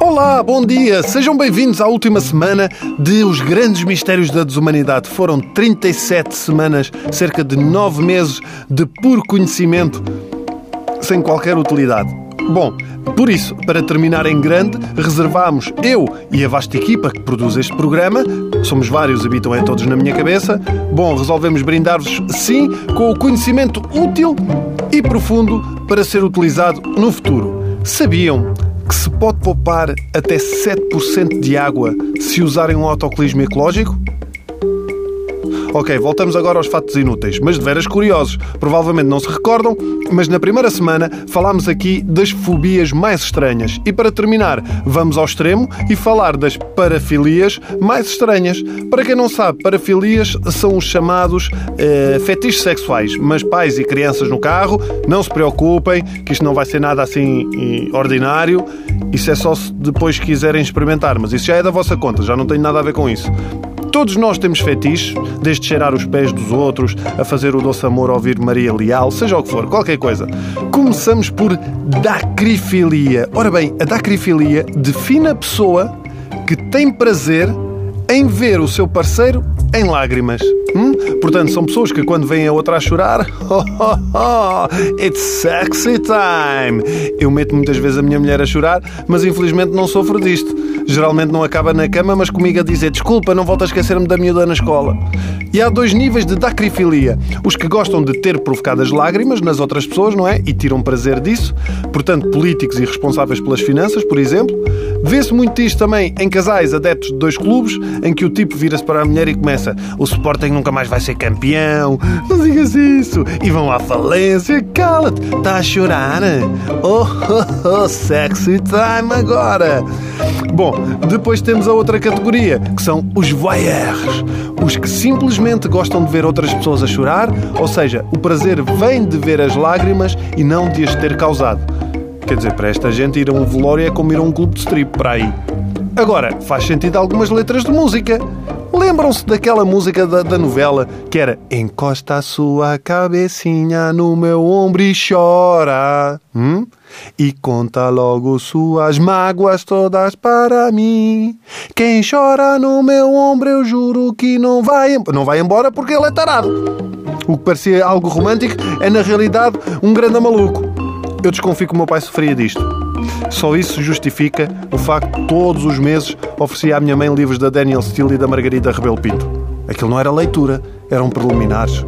Olá, bom dia! Sejam bem-vindos à última semana de Os Grandes Mistérios da Desumanidade. Foram 37 semanas, cerca de 9 meses de puro conhecimento, sem qualquer utilidade. Bom, por isso, para terminar em grande, reservámos eu e a vasta equipa que produz este programa, somos vários, habitam em todos na minha cabeça. Bom, resolvemos brindar-vos, sim, com o conhecimento útil e profundo para ser utilizado no futuro. Sabiam que se pode poupar até 7% de água se usarem um autocolismo ecológico? Ok, voltamos agora aos fatos inúteis, mas de veras curiosos. Provavelmente não se recordam, mas na primeira semana falámos aqui das fobias mais estranhas. E para terminar, vamos ao extremo e falar das parafilias mais estranhas. Para quem não sabe, parafilias são os chamados eh, fetiches sexuais. Mas pais e crianças no carro, não se preocupem, que isto não vai ser nada assim eh, ordinário. Isso é só se depois quiserem experimentar, mas isso já é da vossa conta, já não tem nada a ver com isso. Todos nós temos fetiches, desde cheirar os pés dos outros, a fazer o doce amor a ouvir Maria Leal, seja o que for, qualquer coisa. Começamos por dacrifilia. Ora bem, a dacrifilia define a pessoa que tem prazer em ver o seu parceiro em lágrimas. Hum? Portanto, são pessoas que quando veem a outra a chorar, oh, oh, oh, it's sexy time. Eu meto muitas vezes a minha mulher a chorar, mas infelizmente não sofro disto. Geralmente não acaba na cama, mas comigo a dizer desculpa, não volto a esquecer-me da miúda na escola. E há dois níveis de dacrifilia. Os que gostam de ter provocado as lágrimas nas outras pessoas, não é? E tiram prazer disso. Portanto, políticos e responsáveis pelas finanças, por exemplo. Vê-se muito isto também em casais adeptos de dois clubes, em que o tipo vira-se para a mulher e começa: O Sporting nunca mais vai ser campeão, não digas isso, e vão à falência, cala-te, está a chorar. Oh, oh, oh, sexy time agora. Bom, depois temos a outra categoria, que são os voyeurs, os que simplesmente gostam de ver outras pessoas a chorar, ou seja, o prazer vem de ver as lágrimas e não de as ter causado. Quer dizer, para esta gente ir a um velório é como ir a um clube de strip para aí. Agora, faz sentido algumas letras de música. Lembram-se daquela música da, da, novela que era Encosta a sua cabecinha no meu ombro e chora. Hum? E conta logo suas mágoas todas para mim. Quem chora no meu ombro, eu juro que não vai, não vai embora porque ele é tarado. O que parecia algo romântico é, na realidade, um grande maluco. Eu desconfio que o meu pai sofria disto. Só isso justifica o facto de todos os meses oferecia à minha mãe livros da Daniel Steele e da Margarida Rebelo Pinto. Aquilo não era leitura, eram preliminares.